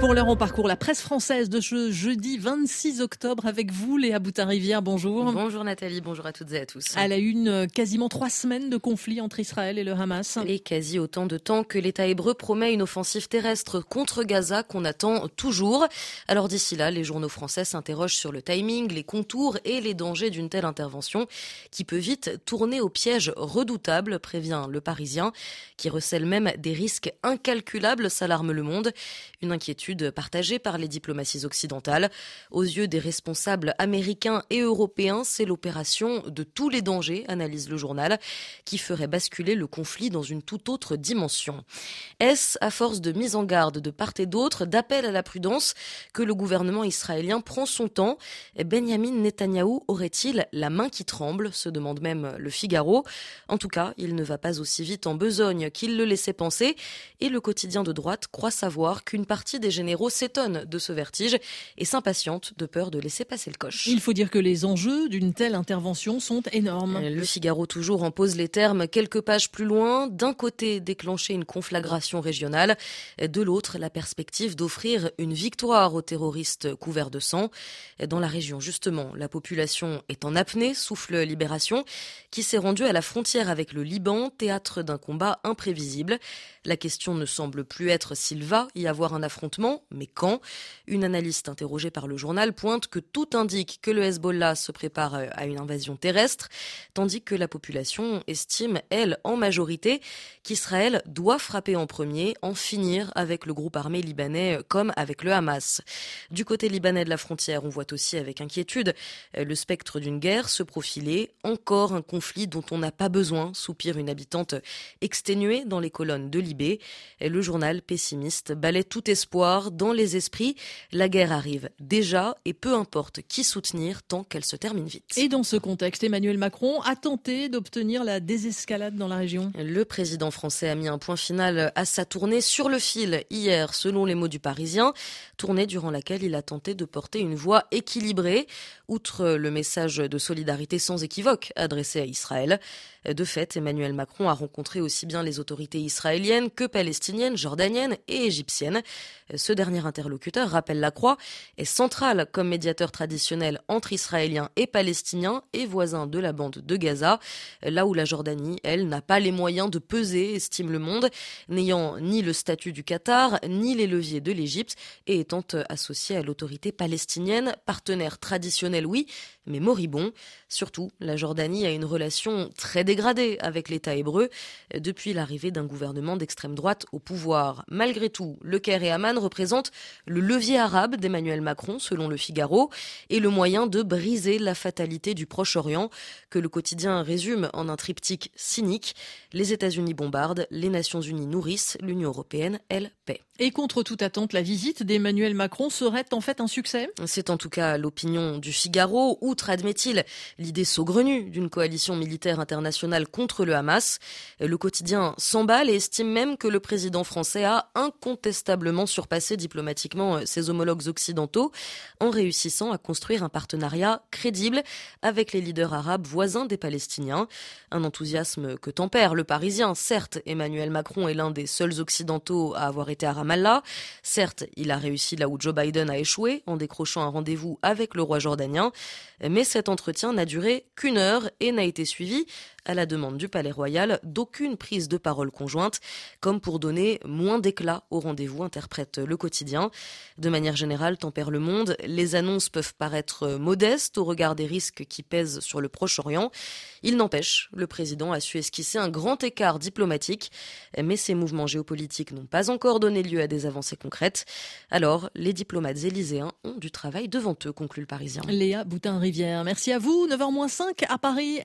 Pour l'heure, on parcourt la presse française de ce jeudi 26 octobre avec vous, Léa Boutin-Rivière. Bonjour. Bonjour Nathalie, bonjour à toutes et à tous. À la une, euh, quasiment trois semaines de conflit entre Israël et le Hamas. Et quasi autant de temps que l'État hébreu promet une offensive terrestre contre Gaza qu'on attend toujours. Alors d'ici là, les journaux français s'interrogent sur le timing, les contours et les dangers d'une telle intervention qui peut vite tourner au piège redoutable, prévient le Parisien, qui recèle même des risques incalculables, s'alarme le monde. Une inquiétude partagée par les diplomaties occidentales. Aux yeux des responsables américains et européens, c'est l'opération de tous les dangers, analyse le journal, qui ferait basculer le conflit dans une toute autre dimension. Est-ce, à force de mise en garde de part et d'autre, d'appel à la prudence, que le gouvernement israélien prend son temps? Benjamin Netanyahou aurait-il la main qui tremble? se demande même le Figaro. En tout cas, il ne va pas aussi vite en besogne qu'il le laissait penser, et le quotidien de droite croit savoir qu'une partie des généraux s'étonnent de ce vertige et s'impatientent de peur de laisser passer le coche. Il faut dire que les enjeux d'une telle intervention sont énormes. Le Figaro toujours en pose les termes quelques pages plus loin. D'un côté, déclencher une conflagration régionale, de l'autre, la perspective d'offrir une victoire aux terroristes couverts de sang. Dans la région, justement, la population est en apnée, souffle Libération, qui s'est rendue à la frontière avec le Liban, théâtre d'un combat imprévisible. La question ne semble plus être s'il va y avoir un affrontement, mais quand? Une analyste interrogée par le journal pointe que tout indique que le Hezbollah se prépare à une invasion terrestre, tandis que la population estime, elle, en majorité, qu'Israël doit frapper en premier, en finir avec le groupe armé libanais comme avec le Hamas. Du côté libanais de la frontière, on voit aussi avec inquiétude le spectre d'une guerre se profiler, encore un conflit dont on n'a pas besoin, soupire une habitante exténuée dans les colonnes de Libé. Le journal pessimiste balaie tout espoir dans les esprits. La guerre arrive déjà et peu importe qui soutenir tant qu'elle se termine vite. Et dans ce contexte, Emmanuel Macron a tenté d'obtenir la désescalade dans la région. Le président français a mis un point final à sa tournée sur le fil hier, selon les mots du Parisien, tournée durant laquelle il a tenté de porter une voix équilibrée, outre le message de solidarité sans équivoque adressé à Israël. De fait, Emmanuel Macron a rencontré aussi bien les autorités israéliennes que palestiniennes, jordaniennes et égyptiennes. Ce dernier interlocuteur, rappelle la Croix, est central comme médiateur traditionnel entre Israéliens et Palestiniens et voisin de la bande de Gaza, là où la Jordanie, elle, n'a pas les moyens de peser, estime le monde, n'ayant ni le statut du Qatar, ni les leviers de l'Égypte et étant associée à l'autorité palestinienne, partenaire traditionnel oui, mais moribond. Surtout, la Jordanie a une relation très dégradée avec l'État hébreu depuis l'arrivée d'un gouvernement d'extrême droite au pouvoir. Malgré tout, le Caire et Amman représentent le levier arabe d'Emmanuel Macron, selon le Figaro, et le moyen de briser la fatalité du Proche-Orient, que le quotidien résume en un triptyque cynique. Les États-Unis bombardent, les Nations Unies nourrissent, l'Union européenne, elle, paie. Et contre toute attente, la visite d'Emmanuel Macron serait en fait un succès? C'est en tout cas l'opinion du Figaro, outre, admet-il, l'idée saugrenue d'une coalition militaire internationale contre le Hamas. Le quotidien s'emballe et estime même que le président français a incontestablement surpassé diplomatiquement ses homologues occidentaux en réussissant à construire un partenariat crédible avec les leaders arabes voisins des Palestiniens. Un enthousiasme que tempère le Parisien. Certes, Emmanuel Macron est l'un des seuls occidentaux à avoir été à Ramallah. Certes, il a réussi là où Joe Biden a échoué en décrochant un rendez-vous avec le roi jordanien. Mais cet entretien n'a duré qu'une heure et n'a été suivi à la demande du Palais Royal, d'aucune prise de parole conjointe, comme pour donner moins d'éclat au rendez-vous, interprète le quotidien. De manière générale, tempère le monde, les annonces peuvent paraître modestes au regard des risques qui pèsent sur le Proche-Orient. Il n'empêche, le président a su esquisser un grand écart diplomatique, mais ces mouvements géopolitiques n'ont pas encore donné lieu à des avancées concrètes. Alors, les diplomates élyséens ont du travail devant eux, conclut le Parisien. Léa Boutin-Rivière, merci à vous. 9h05 à Paris.